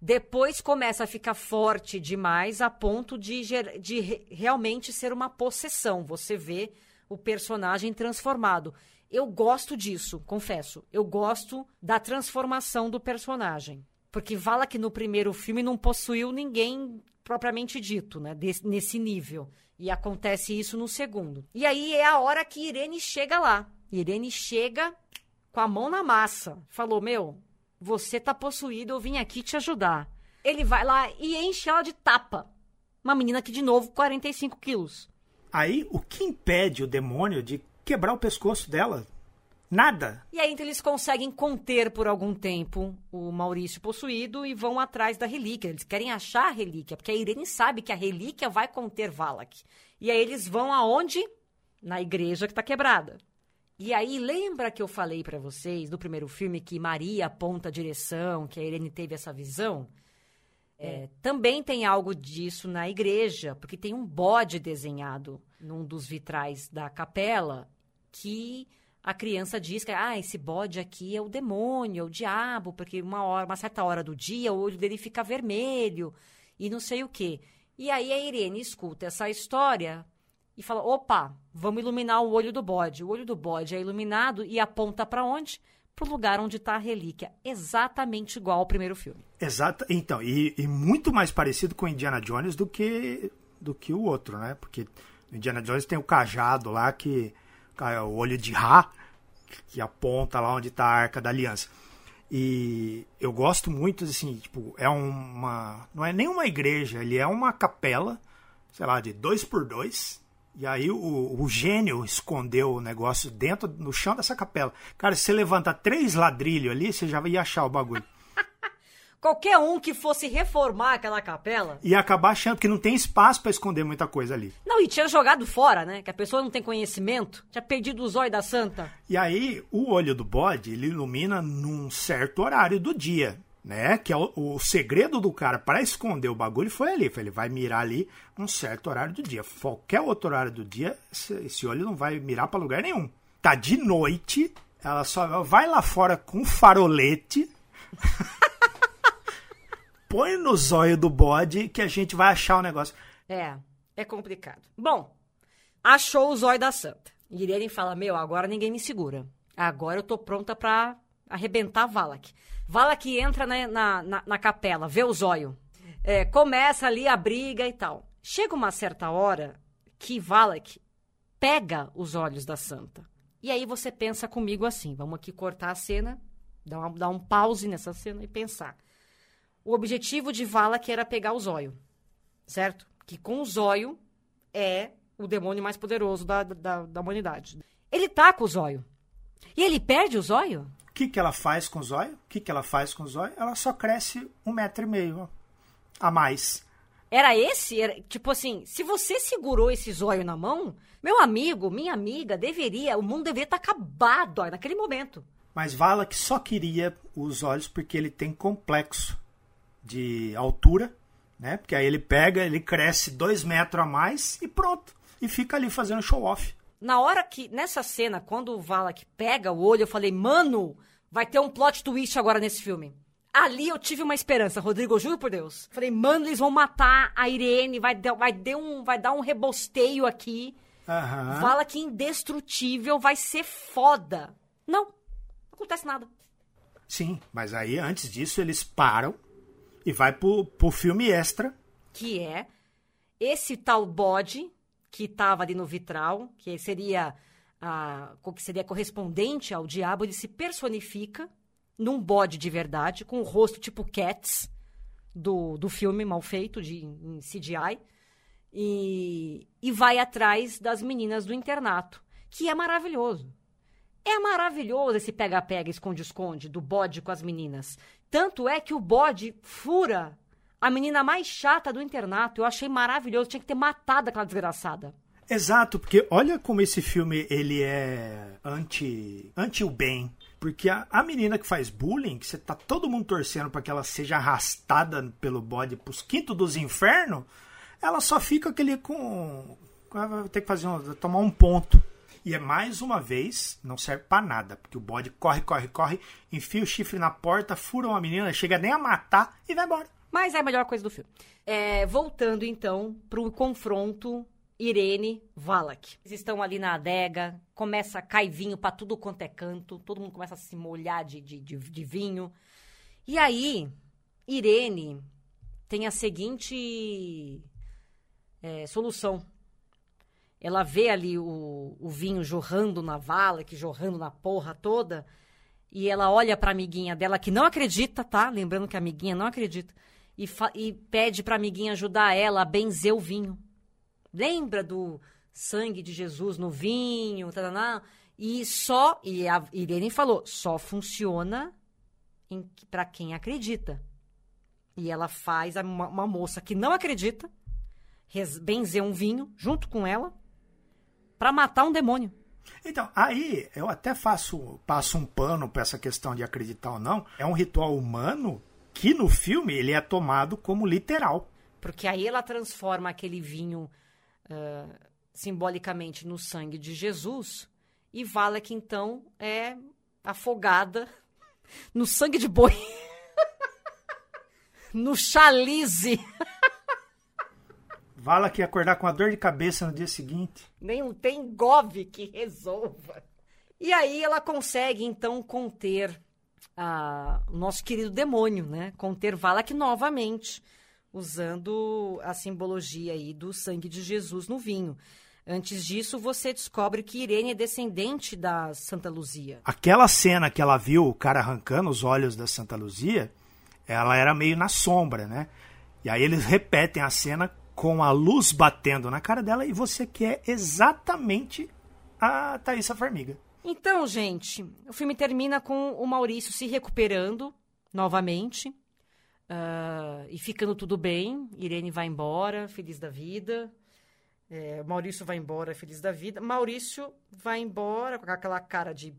Depois começa a ficar forte demais a ponto de, de realmente ser uma possessão. Você vê o personagem transformado. Eu gosto disso, confesso. Eu gosto da transformação do personagem. Porque fala que no primeiro filme não possuiu ninguém propriamente dito, né? Desse, nesse nível. E acontece isso no segundo. E aí é a hora que Irene chega lá. Irene chega com a mão na massa. Falou: Meu, você tá possuído, eu vim aqui te ajudar. Ele vai lá e enche ela de tapa. Uma menina que, de novo, 45 quilos. Aí, o que impede o demônio de quebrar o pescoço dela? Nada. E aí então eles conseguem conter por algum tempo o Maurício possuído e vão atrás da relíquia. Eles querem achar a relíquia, porque a Irene sabe que a relíquia vai conter Valak. E aí eles vão aonde? Na igreja que está quebrada. E aí lembra que eu falei para vocês do primeiro filme que Maria aponta a direção, que a Irene teve essa visão? É, também tem algo disso na igreja, porque tem um bode desenhado num dos vitrais da capela que a criança diz que ah, esse bode aqui é o demônio, é o diabo, porque uma hora, uma certa hora do dia o olho dele fica vermelho e não sei o quê. E aí a Irene escuta essa história e fala: opa, vamos iluminar o olho do bode. O olho do bode é iluminado e aponta para onde? pro lugar onde tá a relíquia, exatamente igual ao primeiro filme. Exato. Então, e, e muito mais parecido com Indiana Jones do que do que o outro, né? Porque Indiana Jones tem o cajado lá que o olho de Ra que aponta lá onde está a Arca da Aliança. E eu gosto muito, assim, tipo, é uma. Não é nem uma igreja, ele é uma capela, sei lá, de dois por dois. E aí o, o gênio escondeu o negócio dentro, no chão dessa capela. Cara, se você levanta três ladrilhos ali, você já ia achar o bagulho. Qualquer um que fosse reformar aquela capela. Ia acabar achando, porque não tem espaço para esconder muita coisa ali. Não, e tinha jogado fora, né? Que a pessoa não tem conhecimento. Tinha perdido o zóio da santa. E aí, o olho do bode, ele ilumina num certo horário do dia. Né? Que é o, o segredo do cara para esconder o bagulho foi ali. Foi ele vai mirar ali num certo horário do dia. Qualquer outro horário do dia, esse, esse olho não vai mirar para lugar nenhum. Tá de noite, ela só vai lá fora com farolete. põe no zóio do bode que a gente vai achar o negócio. É, é complicado. Bom, achou o zóio da santa. Irene fala: Meu, agora ninguém me segura. Agora eu tô pronta pra arrebentar Valak. Valak entra na, na, na, na capela, vê o zóio. É, começa ali a briga e tal. Chega uma certa hora que Valak pega os olhos da santa. E aí você pensa comigo assim: vamos aqui cortar a cena, dar, dar um pause nessa cena e pensar o objetivo de Valak era pegar o zóio, certo? Que com o zóio é o demônio mais poderoso da, da, da humanidade. Ele tá com o zóio. E ele perde o zóio? O que, que ela faz com o zóio? O que, que ela faz com o zóio? Ela só cresce um metro e meio a mais. Era esse? Era, tipo assim, se você segurou esse zóio na mão, meu amigo, minha amiga, deveria, o mundo deveria estar tá acabado ó, naquele momento. Mas Valak só queria os olhos porque ele tem complexo de altura, né? Porque aí ele pega, ele cresce dois metros a mais e pronto. E fica ali fazendo show off. Na hora que, nessa cena, quando o Valak pega o olho, eu falei, mano, vai ter um plot twist agora nesse filme. Ali eu tive uma esperança, Rodrigo, eu juro por Deus. Falei, mano, eles vão matar a Irene, vai, vai, dar, um, vai dar um rebosteio aqui. Uhum. Valak indestrutível, vai ser foda. Não, não acontece nada. Sim, mas aí antes disso eles param e vai pro, pro filme extra. Que é esse tal bode que estava ali no vitral, que seria a, que seria correspondente ao diabo, ele se personifica num bode de verdade, com o rosto tipo Cats, do, do filme mal feito, de em CGI, e, e vai atrás das meninas do internato, que é maravilhoso. É maravilhoso esse pega-pega, esconde-esconde do bode com as meninas. Tanto é que o bode fura a menina mais chata do internato. Eu achei maravilhoso. Tinha que ter matado aquela desgraçada. Exato, porque olha como esse filme ele é anti, anti o bem. Porque a, a menina que faz bullying, que você tá todo mundo torcendo para que ela seja arrastada pelo bode pros quintos dos infernos, ela só fica aquele com. Vai ter que fazer um, tomar um ponto. E é mais uma vez, não serve para nada, porque o bode corre, corre, corre, enfia o chifre na porta, fura uma menina, chega nem a matar e vai embora. Mas é a melhor coisa do filme. É, voltando então pro confronto Irene Valak. Eles estão ali na adega, começa a cair vinho pra tudo quanto é canto, todo mundo começa a se molhar de, de, de, de vinho. E aí, Irene tem a seguinte é, solução ela vê ali o, o vinho jorrando na vala, que jorrando na porra toda, e ela olha para a amiguinha dela que não acredita, tá? Lembrando que a amiguinha não acredita, e, e pede para a amiguinha ajudar ela a benzer o vinho. Lembra do sangue de Jesus no vinho, e só, e a Irene falou, só funciona para quem acredita. E ela faz uma, uma moça que não acredita benzer um vinho junto com ela para matar um demônio. Então, aí eu até faço passo um pano para essa questão de acreditar ou não. É um ritual humano que no filme ele é tomado como literal. Porque aí ela transforma aquele vinho uh, simbolicamente no sangue de Jesus e que então é afogada no sangue de boi. no chalize. Vala que acordar com a dor de cabeça no dia seguinte. Nem tem gove que resolva. E aí ela consegue, então, conter a, o nosso querido demônio, né? Conter Valak novamente, usando a simbologia aí do sangue de Jesus no vinho. Antes disso, você descobre que Irene é descendente da Santa Luzia. Aquela cena que ela viu o cara arrancando os olhos da Santa Luzia, ela era meio na sombra, né? E aí eles repetem a cena com a luz batendo na cara dela e você quer exatamente a Thaisa Farmiga. Então, gente, o filme termina com o Maurício se recuperando novamente uh, e ficando tudo bem. Irene vai embora, feliz da vida. É, Maurício vai embora, feliz da vida. Maurício vai embora com aquela cara de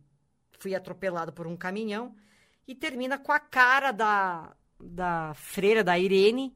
fui atropelado por um caminhão e termina com a cara da, da freira, da Irene,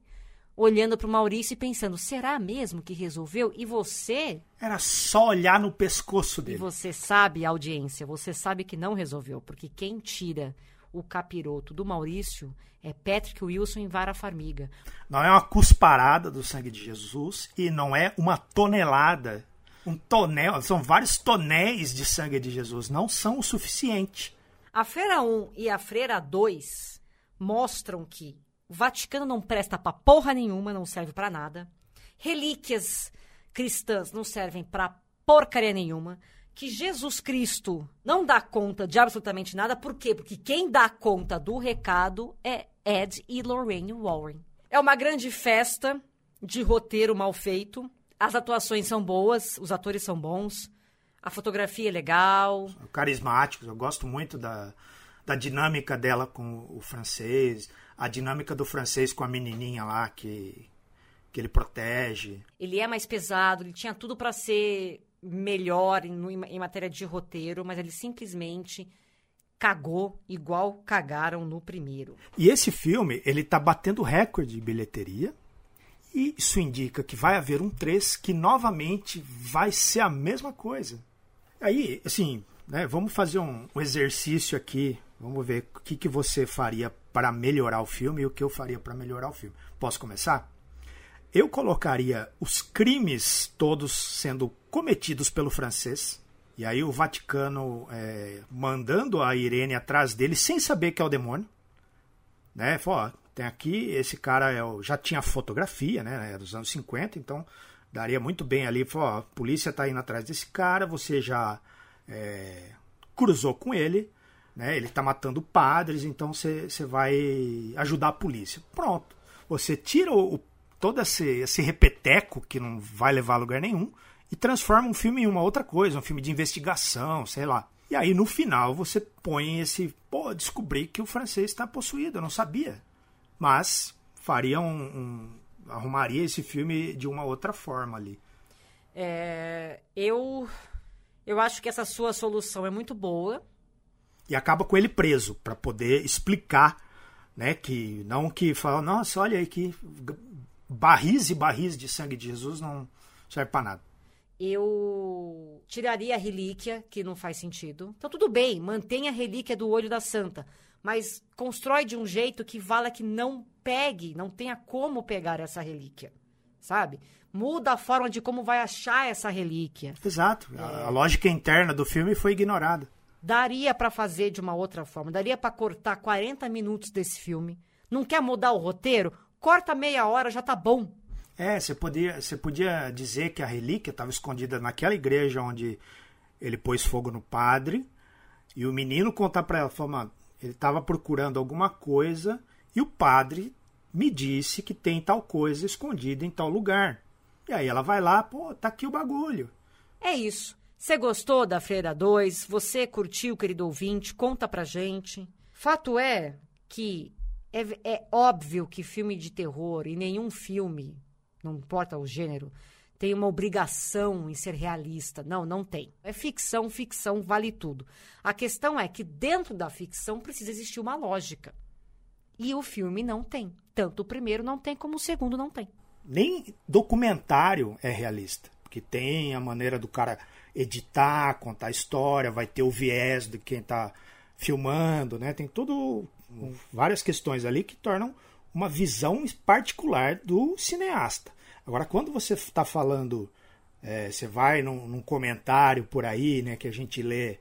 olhando para o Maurício e pensando: será mesmo que resolveu? E você? Era só olhar no pescoço dele. E você sabe, audiência, você sabe que não resolveu, porque quem tira o capiroto do Maurício é Patrick Wilson em vara farmiga. Não é uma cusparada do sangue de Jesus e não é uma tonelada. Um tonel, são vários tonéis de sangue de Jesus, não são o suficiente. A Freira 1 e a Freira 2 mostram que o Vaticano não presta pra porra nenhuma, não serve para nada. Relíquias cristãs não servem pra porcaria nenhuma. Que Jesus Cristo não dá conta de absolutamente nada. Por quê? Porque quem dá conta do recado é Ed e Lorraine Warren. É uma grande festa de roteiro mal feito. As atuações são boas, os atores são bons, a fotografia é legal. Carismáticos, eu gosto muito da, da dinâmica dela com o francês a dinâmica do francês com a menininha lá que, que ele protege. Ele é mais pesado, ele tinha tudo para ser melhor em, em matéria de roteiro, mas ele simplesmente cagou igual cagaram no primeiro. E esse filme, ele tá batendo recorde de bilheteria. E isso indica que vai haver um 3 que novamente vai ser a mesma coisa. Aí, assim, né, vamos fazer um, um exercício aqui. Vamos ver o que, que você faria para melhorar o filme e o que eu faria para melhorar o filme. Posso começar? Eu colocaria os crimes todos sendo cometidos pelo francês. E aí o Vaticano é, mandando a Irene atrás dele sem saber que é o demônio. Né? Falou, ó, tem aqui, esse cara é o, já tinha fotografia, né? É dos anos 50, então daria muito bem ali. Falou, ó, a polícia está indo atrás desse cara, você já é, cruzou com ele né? Ele está matando padres, então você vai ajudar a polícia. Pronto. Você tira o, todo esse, esse repeteco que não vai levar a lugar nenhum e transforma um filme em uma outra coisa, um filme de investigação, sei lá. E aí no final você põe esse, pô, descobri que o francês está possuído, eu não sabia. Mas faria um, um, arrumaria esse filme de uma outra forma ali. É, eu eu acho que essa sua solução é muito boa e acaba com ele preso para poder explicar, né, que não que fala, nossa, olha aí que barris e barris de sangue de Jesus não serve para nada. Eu tiraria a relíquia, que não faz sentido. Então tudo bem, mantenha a relíquia do olho da santa, mas constrói de um jeito que vala que não pegue, não tenha como pegar essa relíquia, sabe? Muda a forma de como vai achar essa relíquia. Exato. É. A, a lógica interna do filme foi ignorada. Daria para fazer de uma outra forma. Daria para cortar 40 minutos desse filme. Não quer mudar o roteiro? Corta meia hora, já tá bom. É, você podia, você podia dizer que a relíquia estava escondida naquela igreja onde ele pôs fogo no padre. E o menino contar para ela, falou, ele estava procurando alguma coisa e o padre me disse que tem tal coisa escondida em tal lugar. E aí ela vai lá, pô, tá aqui o bagulho. É isso. Você gostou da Freira 2? Você curtiu, querido ouvinte? Conta pra gente. Fato é que é, é óbvio que filme de terror e nenhum filme, não importa o gênero, tem uma obrigação em ser realista. Não, não tem. É ficção, ficção vale tudo. A questão é que dentro da ficção precisa existir uma lógica. E o filme não tem. Tanto o primeiro não tem como o segundo não tem. Nem documentário é realista. Porque tem a maneira do cara editar, contar história, vai ter o viés de quem está filmando, né? Tem tudo várias questões ali que tornam uma visão particular do cineasta. Agora, quando você está falando, é, você vai num, num, comentário por aí, né, que a gente lê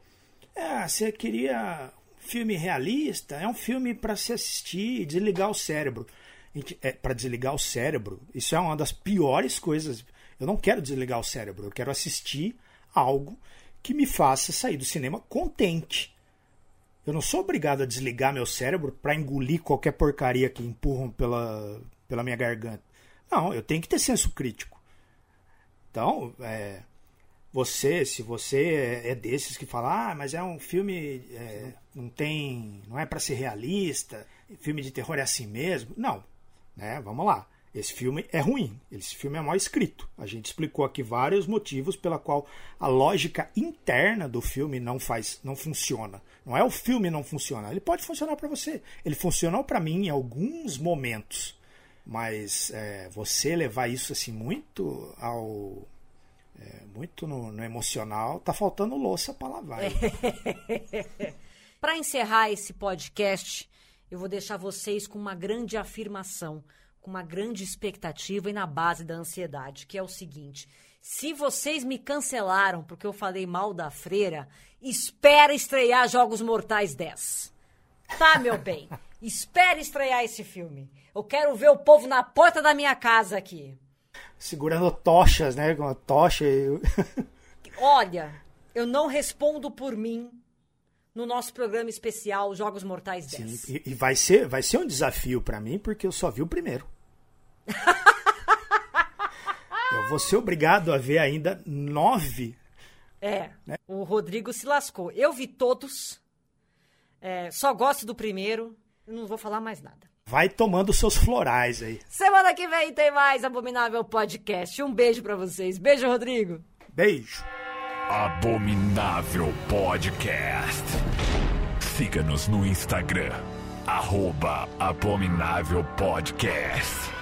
É, você queria filme realista? É um filme para se assistir e desligar o cérebro. É, para desligar o cérebro, isso é uma das piores coisas. Eu não quero desligar o cérebro, eu quero assistir algo que me faça sair do cinema contente. Eu não sou obrigado a desligar meu cérebro para engolir qualquer porcaria que empurram pela, pela minha garganta. Não, eu tenho que ter senso crítico. Então, é, você, se você é, é desses que fala, ah, mas é um filme, é, não tem, não é para ser realista, filme de terror é assim mesmo. Não, né? Vamos lá. Esse filme é ruim, esse filme é mal escrito. A gente explicou aqui vários motivos pela qual a lógica interna do filme não faz, não funciona. Não é o filme não funciona, ele pode funcionar para você. Ele funcionou para mim em alguns momentos, mas é, você levar isso assim muito ao é, muito no, no, emocional, tá faltando louça para lavar. para encerrar esse podcast, eu vou deixar vocês com uma grande afirmação com uma grande expectativa e na base da ansiedade, que é o seguinte: se vocês me cancelaram porque eu falei mal da freira, espera estrear Jogos Mortais 10. Tá, meu bem? espera estrear esse filme. Eu quero ver o povo na porta da minha casa aqui. Segurando tochas, né? Com a tocha e... Olha, eu não respondo por mim no nosso programa especial Jogos Mortais 10. Sim, e, e vai, ser, vai ser um desafio para mim, porque eu só vi o primeiro. eu vou ser obrigado a ver ainda nove. É, né? o Rodrigo se lascou. Eu vi todos, é, só gosto do primeiro, não vou falar mais nada. Vai tomando seus florais aí. Semana que vem tem mais Abominável Podcast. Um beijo para vocês. Beijo, Rodrigo. Beijo. Abominável Podcast. Siga-nos no Instagram, arroba Abominável Podcast.